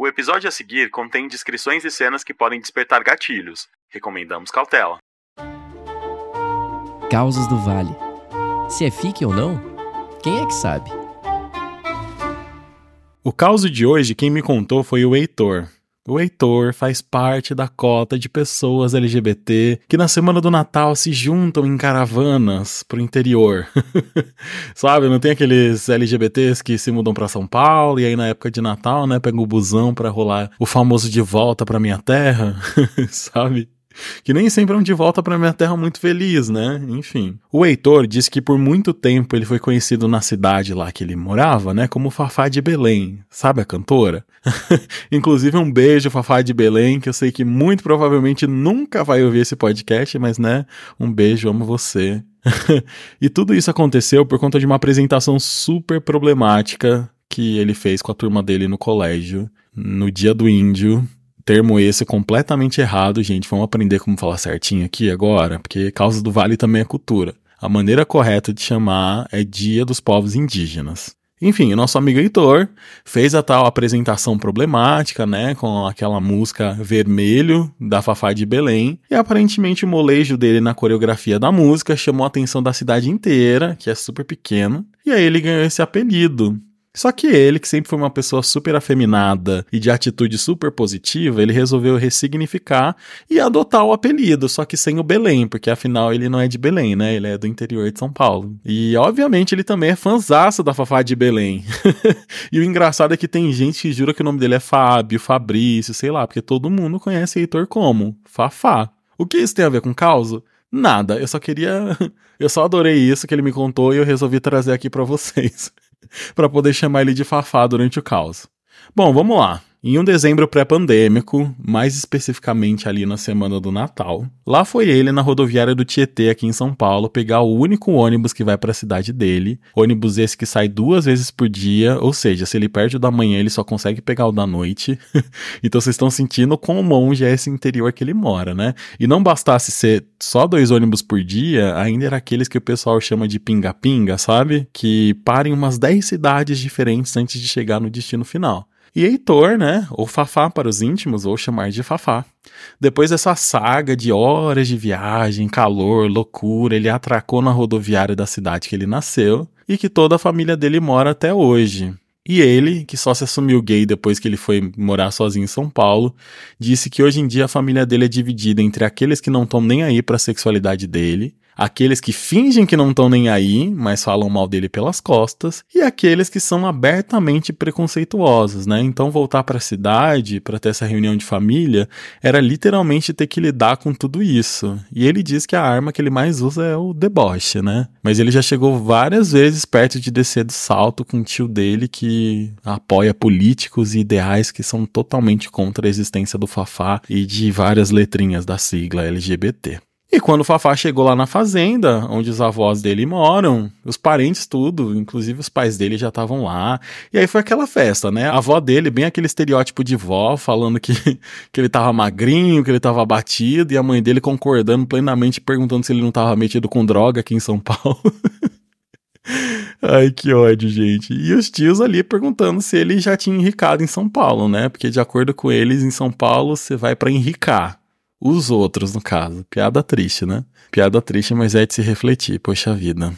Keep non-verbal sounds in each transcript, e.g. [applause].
O episódio a seguir contém descrições e cenas que podem despertar gatilhos. Recomendamos cautela. Causas do Vale. Se é fique ou não, quem é que sabe? O caos de hoje, quem me contou foi o Heitor. O Heitor faz parte da cota de pessoas LGBT que na semana do Natal se juntam em caravanas pro interior. [laughs] Sabe, não tem aqueles LGBTs que se mudam para São Paulo e aí na época de Natal, né, pegam o busão para rolar o famoso de volta para minha terra, [laughs] sabe? Que nem sempre é um de volta para minha terra muito feliz, né? Enfim. O Heitor disse que por muito tempo ele foi conhecido na cidade lá que ele morava, né, como Fafá de Belém. Sabe a cantora? [laughs] Inclusive um beijo Fafá de Belém, que eu sei que muito provavelmente nunca vai ouvir esse podcast, mas né, um beijo, amo você. [laughs] e tudo isso aconteceu por conta de uma apresentação super problemática que ele fez com a turma dele no colégio, no dia do índio, termo esse completamente errado, gente. Vamos aprender como falar certinho aqui agora, porque causa do vale também é cultura. A maneira correta de chamar é Dia dos Povos Indígenas. Enfim, o nosso amigo Heitor fez a tal apresentação problemática, né, com aquela música Vermelho da Fafá de Belém, e aparentemente o molejo dele na coreografia da música chamou a atenção da cidade inteira, que é super pequeno, e aí ele ganhou esse apelido. Só que ele, que sempre foi uma pessoa super afeminada e de atitude super positiva, ele resolveu ressignificar e adotar o apelido, só que sem o Belém, porque afinal ele não é de Belém, né? Ele é do interior de São Paulo. E obviamente ele também é fanzaço da Fafá de Belém. [laughs] e o engraçado é que tem gente que jura que o nome dele é Fábio, Fabrício, sei lá, porque todo mundo conhece Heitor como Fafá. O que isso tem a ver com causa? Nada, eu só queria. [laughs] Eu só adorei isso que ele me contou e eu resolvi trazer aqui para vocês. [laughs] para poder chamar ele de Fafá durante o caos. Bom, vamos lá. Em um dezembro pré-pandêmico, mais especificamente ali na semana do Natal, lá foi ele na rodoviária do Tietê aqui em São Paulo pegar o único ônibus que vai para a cidade dele, ônibus esse que sai duas vezes por dia, ou seja, se ele perde o da manhã, ele só consegue pegar o da noite. [laughs] então vocês estão sentindo quão longe é esse interior que ele mora, né? E não bastasse ser só dois ônibus por dia, ainda era aqueles que o pessoal chama de pinga-pinga, sabe? Que parem umas 10 cidades diferentes antes de chegar no destino final. E Heitor, né, ou Fafá para os íntimos, ou chamar de Fafá. Depois dessa saga de horas de viagem, calor, loucura, ele atracou na rodoviária da cidade que ele nasceu e que toda a família dele mora até hoje. E ele, que só se assumiu gay depois que ele foi morar sozinho em São Paulo, disse que hoje em dia a família dele é dividida entre aqueles que não estão nem aí para a sexualidade dele aqueles que fingem que não estão nem aí, mas falam mal dele pelas costas, e aqueles que são abertamente preconceituosos, né? Então voltar para a cidade para ter essa reunião de família era literalmente ter que lidar com tudo isso. E ele diz que a arma que ele mais usa é o deboche, né? Mas ele já chegou várias vezes perto de descer do salto com o tio dele que apoia políticos e ideais que são totalmente contra a existência do Fafá e de várias letrinhas da sigla LGBT. E quando o Fafá chegou lá na fazenda, onde os avós dele moram, os parentes tudo, inclusive os pais dele já estavam lá. E aí foi aquela festa, né? A avó dele, bem aquele estereótipo de vó, falando que, [laughs] que ele tava magrinho, que ele tava abatido, e a mãe dele concordando plenamente, perguntando se ele não tava metido com droga aqui em São [laughs] Paulo. Ai, que ódio, gente. E os tios ali perguntando se ele já tinha enricado em São Paulo, né? Porque de acordo com eles, em São Paulo você vai para enricar. Os outros, no caso. Piada triste, né? Piada triste, mas é de se refletir, poxa vida.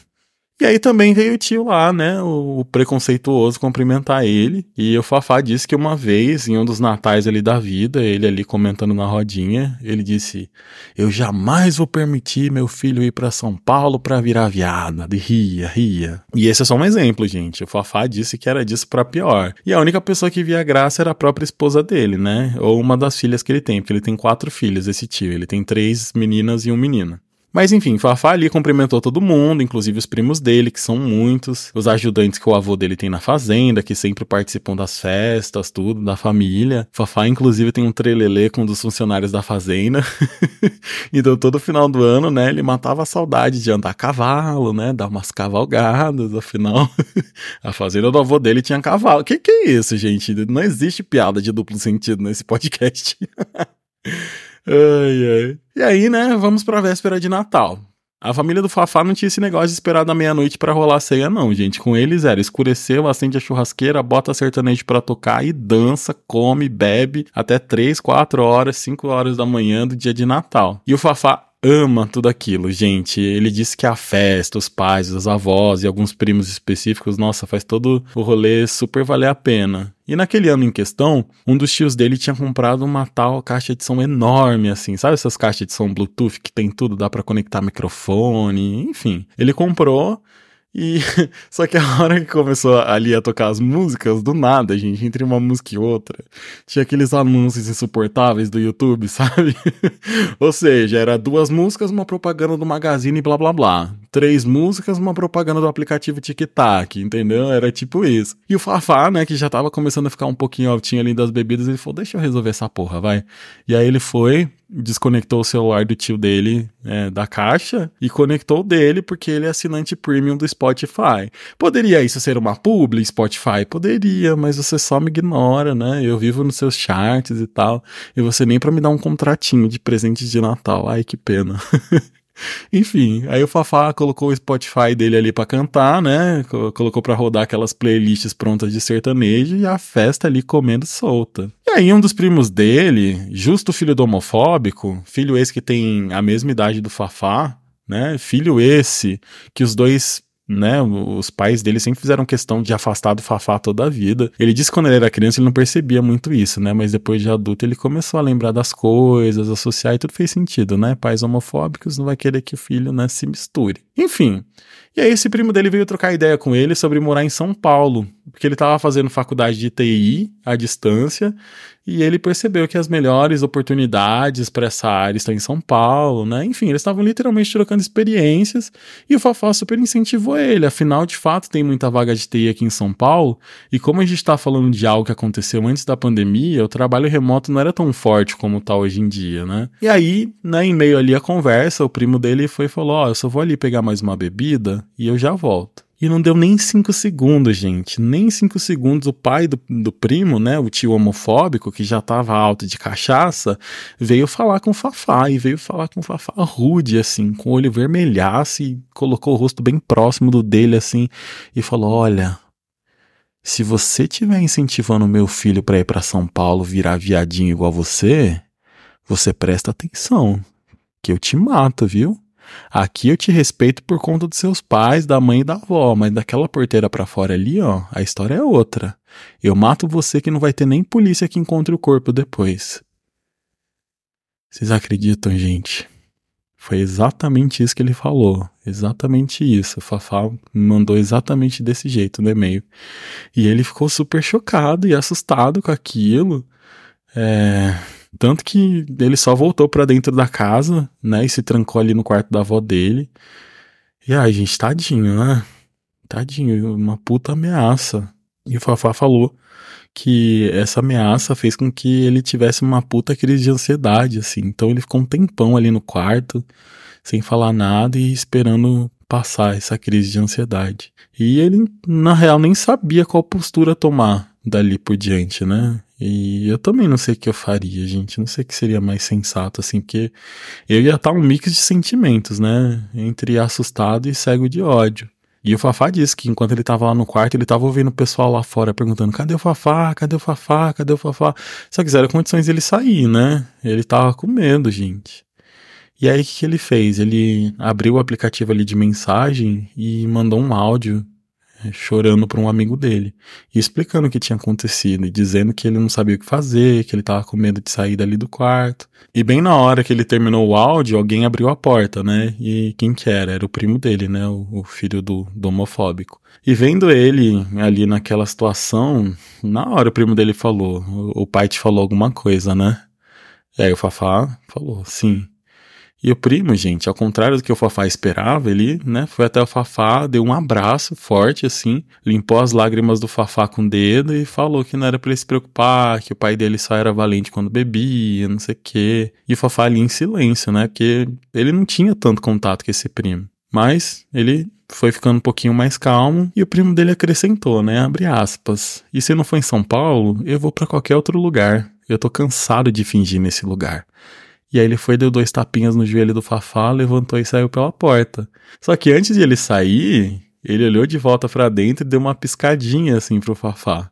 E aí também veio o tio lá, né, o, preconceituoso cumprimentar ele. E o Fafá disse que uma vez, em um dos natais ali da vida, ele ali comentando na rodinha, ele disse: "Eu jamais vou permitir meu filho ir para São Paulo para virar viada". De ria, ria. E esse é só um exemplo, gente. O Fafá disse que era disso para pior. E a única pessoa que via graça era a própria esposa dele, né? Ou uma das filhas que ele tem, porque ele tem quatro filhos, esse tio. Ele tem três meninas e um menino. Mas enfim, Fafá ali cumprimentou todo mundo, inclusive os primos dele, que são muitos, os ajudantes que o avô dele tem na fazenda, que sempre participam das festas, tudo, da família. Fafá, inclusive, tem um trelelê com um dos funcionários da fazenda. [laughs] então, todo final do ano, né, ele matava a saudade de andar a cavalo, né, dar umas cavalgadas, afinal, [laughs] a fazenda do avô dele tinha cavalo. Que que é isso, gente? Não existe piada de duplo sentido nesse podcast. [laughs] Ai, ai. E aí, né, vamos pra véspera de Natal. A família do Fafá não tinha esse negócio de esperar da meia-noite para rolar a ceia, não, gente. Com eles era escureceu, acende a churrasqueira, bota a sertanejo para tocar e dança, come, bebe até 3, 4 horas, 5 horas da manhã do dia de Natal. E o Fafá ama tudo aquilo, gente. Ele disse que a festa, os pais, os avós e alguns primos específicos, nossa, faz todo o rolê super valer a pena. E naquele ano em questão, um dos tios dele tinha comprado uma tal caixa de som enorme, assim, sabe essas caixas de som Bluetooth que tem tudo, dá para conectar microfone, enfim. Ele comprou e [laughs] só que a hora que começou ali a tocar as músicas, do nada, gente, entre uma música e outra, tinha aqueles anúncios insuportáveis do YouTube, [laughs] sabe? Ou seja, era duas músicas, uma propaganda do Magazine blá blá blá. Três músicas, uma propaganda do aplicativo TikTok, entendeu? Era tipo isso. E o Fafá, né, que já tava começando a ficar um pouquinho altinho ali das bebidas, ele falou: Deixa eu resolver essa porra, vai. E aí ele foi, desconectou o celular do tio dele é, da caixa e conectou dele porque ele é assinante premium do Spotify. Poderia isso ser uma publi Spotify? Poderia, mas você só me ignora, né? Eu vivo nos seus charts e tal, e você nem para me dar um contratinho de presente de Natal. Ai, que pena. [laughs] Enfim, aí o Fafá colocou o Spotify dele ali para cantar, né? Colocou para rodar aquelas playlists prontas de sertanejo e a festa ali comendo solta. E aí um dos primos dele, justo filho do homofóbico, filho esse que tem a mesma idade do Fafá, né? Filho esse que os dois né? Os pais dele sempre fizeram questão de afastar do Fafá toda a vida. Ele disse que quando ele era criança ele não percebia muito isso, né? Mas depois de adulto ele começou a lembrar das coisas, associar e tudo fez sentido, né? Pais homofóbicos não vai querer que o filho, né, se misture. Enfim. E aí esse primo dele veio trocar ideia com ele sobre morar em São Paulo, porque ele estava fazendo faculdade de TI à distância e ele percebeu que as melhores oportunidades para essa área estão em São Paulo, né? Enfim, eles estavam literalmente trocando experiências e o Fafá super incentivou ele. Afinal, de fato, tem muita vaga de TI aqui em São Paulo e como a gente está falando de algo que aconteceu antes da pandemia, o trabalho remoto não era tão forte como está hoje em dia, né? E aí, né, em meio ali a conversa, o primo dele foi e falou: Ó, oh, eu só vou ali pegar mais uma bebida e eu já volto. E não deu nem cinco segundos, gente. Nem cinco segundos. O pai do, do primo, né? O tio homofóbico, que já tava alto de cachaça, veio falar com o Fafá. E veio falar com o Fafá rude, assim, com o olho vermelhaço e colocou o rosto bem próximo do dele, assim, e falou: Olha, se você tiver incentivando meu filho para ir para São Paulo virar viadinho igual você, você presta atenção, que eu te mato, viu? Aqui eu te respeito por conta dos seus pais, da mãe e da avó, mas daquela porteira para fora ali, ó, a história é outra. Eu mato você que não vai ter nem polícia que encontre o corpo depois. Vocês acreditam, gente? Foi exatamente isso que ele falou. Exatamente isso. O Fafá mandou exatamente desse jeito no e-mail. E ele ficou super chocado e assustado com aquilo. É tanto que ele só voltou para dentro da casa, né? E se trancou ali no quarto da avó dele. E ai, gente, tadinho, né? Tadinho, uma puta ameaça. E o Fafá falou que essa ameaça fez com que ele tivesse uma puta crise de ansiedade, assim. Então ele ficou um tempão ali no quarto, sem falar nada e esperando passar essa crise de ansiedade. E ele, na real, nem sabia qual postura tomar dali por diante, né? E eu também não sei o que eu faria, gente. Não sei o que seria mais sensato, assim, porque eu ia estar um mix de sentimentos, né? Entre assustado e cego de ódio. E o Fafá disse que enquanto ele tava lá no quarto, ele tava ouvindo o pessoal lá fora perguntando: cadê o Fafá? Cadê o Fafá? Cadê o Fafá? Só que zero condições dele sair, né? Ele tava com medo, gente. E aí o que ele fez? Ele abriu o aplicativo ali de mensagem e mandou um áudio chorando para um amigo dele e explicando o que tinha acontecido e dizendo que ele não sabia o que fazer, que ele estava com medo de sair dali do quarto. E bem na hora que ele terminou o áudio, alguém abriu a porta, né? E quem que era? Era o primo dele, né? O, o filho do, do homofóbico. E vendo ele ali naquela situação, na hora o primo dele falou: O, o pai te falou alguma coisa, né? E aí o Fafá falou: Sim. E o primo, gente, ao contrário do que o Fafá esperava, ele, né, foi até o Fafá, deu um abraço forte, assim, limpou as lágrimas do Fafá com o dedo e falou que não era pra ele se preocupar, que o pai dele só era valente quando bebia, não sei o quê. E o Fafá ali em silêncio, né, porque ele não tinha tanto contato com esse primo. Mas ele foi ficando um pouquinho mais calmo e o primo dele acrescentou, né, abre aspas. E se não for em São Paulo, eu vou para qualquer outro lugar. Eu tô cansado de fingir nesse lugar. E aí ele foi, deu dois tapinhas no joelho do Fafá, levantou e saiu pela porta. Só que antes de ele sair, ele olhou de volta para dentro e deu uma piscadinha assim pro Fafá.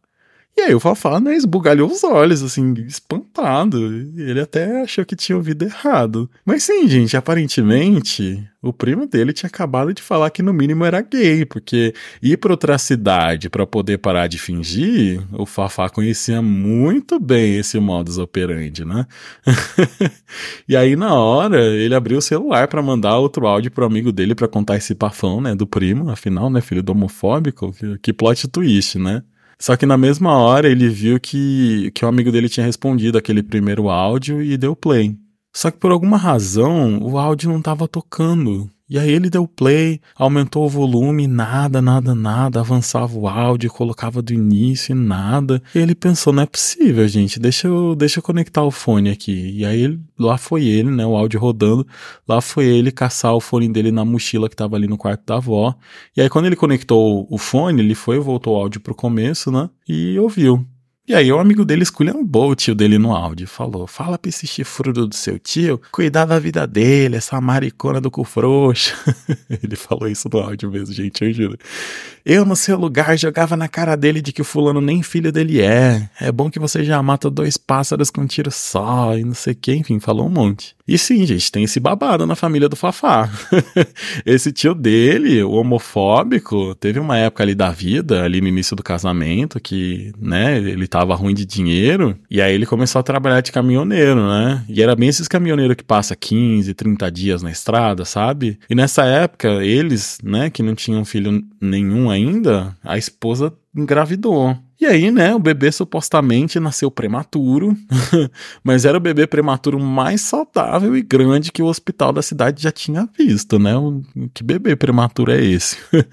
E aí o Fafá, né, esbugalhou os olhos, assim, espantado. Ele até achou que tinha ouvido errado. Mas sim, gente, aparentemente, o primo dele tinha acabado de falar que no mínimo era gay, porque ir para outra cidade para poder parar de fingir, o Fafá conhecia muito bem esse modus operandi, né? [laughs] e aí na hora, ele abriu o celular para mandar outro áudio pro amigo dele para contar esse pafão, né, do primo, afinal, né, filho do homofóbico, que, que plot twist, né? Só que na mesma hora ele viu que, que o amigo dele tinha respondido aquele primeiro áudio e deu play. Só que por alguma razão o áudio não estava tocando. E aí ele deu play, aumentou o volume, nada, nada, nada, avançava o áudio, colocava do início, nada. E ele pensou, não é possível, gente, deixa eu, deixa eu conectar o fone aqui. E aí lá foi ele, né, o áudio rodando, lá foi ele caçar o fone dele na mochila que tava ali no quarto da avó. E aí quando ele conectou o fone, ele foi, voltou o áudio pro começo, né, e ouviu. E aí o amigo dele esculhambou o tio dele no áudio. Falou, fala pra esse chifrudo do seu tio cuidar da vida dele, essa maricona do cu frouxo. [laughs] Ele falou isso no áudio mesmo, gente, eu juro. Eu, no seu lugar, jogava na cara dele de que o fulano nem filho dele é. É bom que você já mata dois pássaros com um tiro só e não sei o que, enfim, falou um monte. E sim, gente, tem esse babado na família do Fafá. [laughs] esse tio dele, o homofóbico, teve uma época ali da vida, ali no início do casamento, que, né, ele tava ruim de dinheiro, e aí ele começou a trabalhar de caminhoneiro, né? E era bem esses caminhoneiros que passa 15, 30 dias na estrada, sabe? E nessa época, eles, né, que não tinham filho nenhum ainda, a esposa engravidou. E aí, né, o bebê supostamente nasceu prematuro, [laughs] mas era o bebê prematuro mais saudável e grande que o hospital da cidade já tinha visto, né? Que bebê prematuro é esse? [laughs]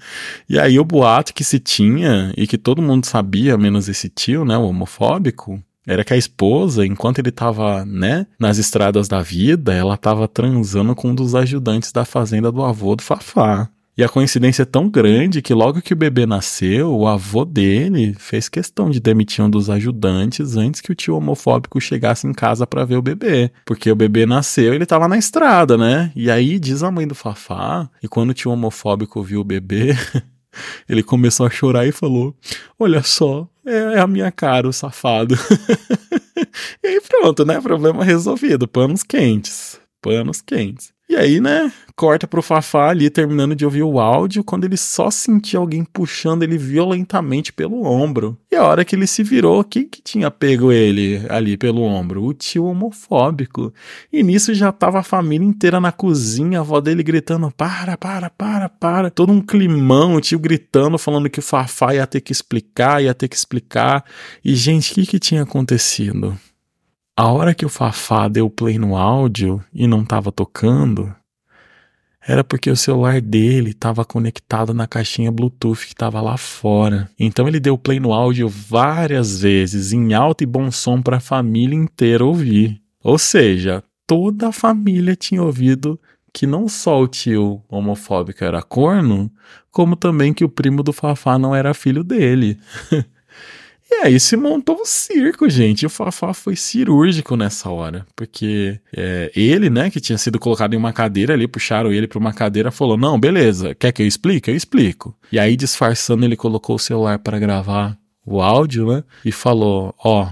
e aí o boato que se tinha e que todo mundo sabia, menos esse tio, né, o homofóbico, era que a esposa, enquanto ele estava, né, nas estradas da vida, ela estava transando com um dos ajudantes da fazenda do avô do Fafá. E a coincidência é tão grande que logo que o bebê nasceu, o avô dele fez questão de demitir um dos ajudantes antes que o tio homofóbico chegasse em casa para ver o bebê. Porque o bebê nasceu ele tava na estrada, né? E aí diz a mãe do Fafá, e quando o tio homofóbico viu o bebê, [laughs] ele começou a chorar e falou: Olha só, é, é a minha cara, o safado. [laughs] e aí pronto, né? Problema resolvido. Panos quentes. Panos quentes. E aí, né, corta pro Fafá ali terminando de ouvir o áudio, quando ele só sentia alguém puxando ele violentamente pelo ombro. E a hora que ele se virou, quem que tinha pego ele ali pelo ombro? O tio homofóbico. E nisso já tava a família inteira na cozinha, a avó dele gritando: para, para, para, para. Todo um climão, o tio gritando, falando que o Fafá ia ter que explicar, ia ter que explicar. E, gente, o que que tinha acontecido? A hora que o Fafá deu play no áudio e não estava tocando, era porque o celular dele estava conectado na caixinha Bluetooth que estava lá fora. Então ele deu play no áudio várias vezes, em alto e bom som para a família inteira ouvir. Ou seja, toda a família tinha ouvido que não só o tio homofóbico era corno, como também que o primo do Fafá não era filho dele. [laughs] E aí se montou um circo, gente. E o Fafá foi cirúrgico nessa hora. Porque é, ele, né, que tinha sido colocado em uma cadeira ali, puxaram ele para uma cadeira, falou: Não, beleza, quer que eu explique? Eu explico. E aí, disfarçando, ele colocou o celular para gravar o áudio, né? E falou: Ó, oh,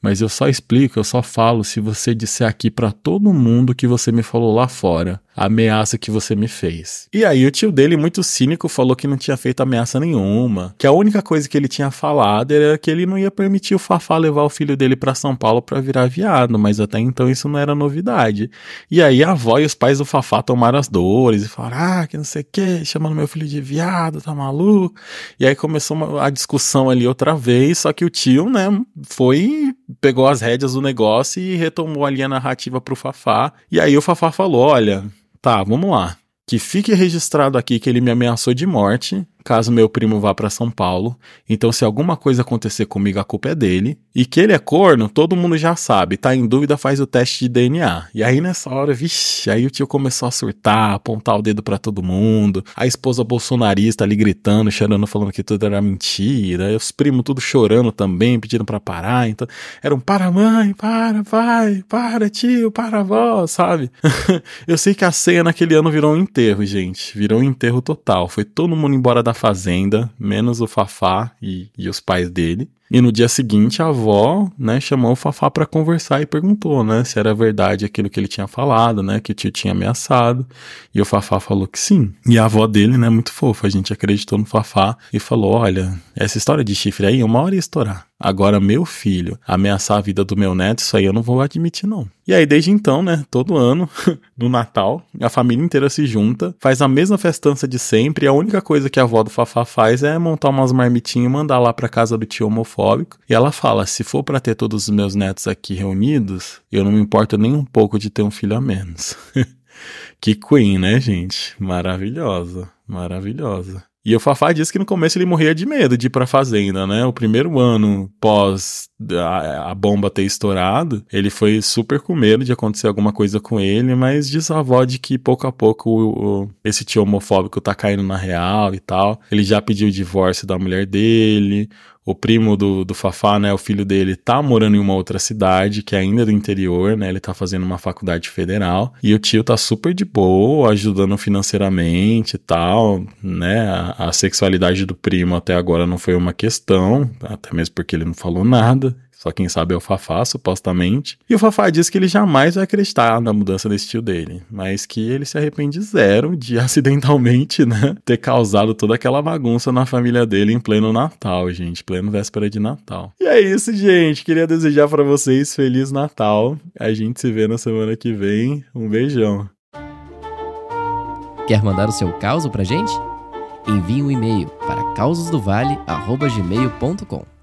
mas eu só explico, eu só falo se você disser aqui para todo mundo que você me falou lá fora ameaça que você me fez. E aí o tio dele, muito cínico, falou que não tinha feito ameaça nenhuma, que a única coisa que ele tinha falado era que ele não ia permitir o Fafá levar o filho dele para São Paulo para virar viado, mas até então isso não era novidade. E aí a avó e os pais do Fafá tomaram as dores e falaram: "Ah, que não sei o que, chamando meu filho de viado, tá maluco?". E aí começou a discussão ali outra vez, só que o tio, né, foi pegou as rédeas do negócio e retomou ali a narrativa pro Fafá. E aí o Fafá falou: "Olha, Tá, vamos lá. Que fique registrado aqui que ele me ameaçou de morte, caso meu primo vá para São Paulo. Então, se alguma coisa acontecer comigo, a culpa é dele. E que ele é corno, todo mundo já sabe. Tá em dúvida, faz o teste de DNA. E aí, nessa hora, vixi, aí o tio começou a surtar, apontar o dedo para todo mundo. A esposa bolsonarista ali gritando, chorando, falando que tudo era mentira. E os primos tudo chorando também, pedindo para parar. Então, era um para mãe, para pai, para tio, para avó, sabe? [laughs] Eu sei que a ceia naquele ano virou um enterro, gente. Virou um enterro total. Foi todo mundo embora da fazenda, menos o Fafá e, e os pais dele. E no dia seguinte a avó, né, chamou o Fafá para conversar e perguntou, né, se era verdade aquilo que ele tinha falado, né, que o tio tinha ameaçado. E o Fafá falou que sim. E a avó dele, né, muito fofa, a gente acreditou no Fafá e falou: "Olha, essa história de chifre aí, uma hora ia estourar. Agora, meu filho, ameaçar a vida do meu neto, isso aí eu não vou admitir, não. E aí, desde então, né, todo ano, [laughs] no Natal, a família inteira se junta, faz a mesma festança de sempre, e a única coisa que a avó do Fafá faz é montar umas marmitinhas e mandar lá pra casa do tio homofóbico. E ela fala: se for para ter todos os meus netos aqui reunidos, eu não me importo nem um pouco de ter um filho a menos. [laughs] que queen, né, gente? Maravilhosa, maravilhosa. E o Fafá disse que no começo ele morria de medo de ir pra fazenda, né? O primeiro ano pós a, a, bomba ter estourado, ele foi super com medo de acontecer alguma coisa com ele, mas diz a avó de que pouco a pouco o, o, esse tio homofóbico tá caindo na real e tal. Ele já pediu o divórcio da mulher dele, o primo do, do Fafá, né, o filho dele, tá morando em uma outra cidade, que é ainda do interior, né, ele tá fazendo uma faculdade federal, e o tio tá super de boa, ajudando financeiramente e tal, né, a, a sexualidade do primo até agora não foi uma questão, até mesmo porque ele não falou nada, só quem sabe é o Fafá, supostamente. E o Fafá diz que ele jamais vai acreditar na mudança desse tio dele, mas que ele se arrepende zero de [laughs] acidentalmente, né, ter causado toda aquela bagunça na família dele em pleno Natal, gente, pleno véspera de Natal. E é isso, gente. Queria desejar para vocês feliz Natal. A gente se vê na semana que vem. Um beijão. Quer mandar o seu caos pra gente? Envie um e-mail para causosdovale@gmail.com.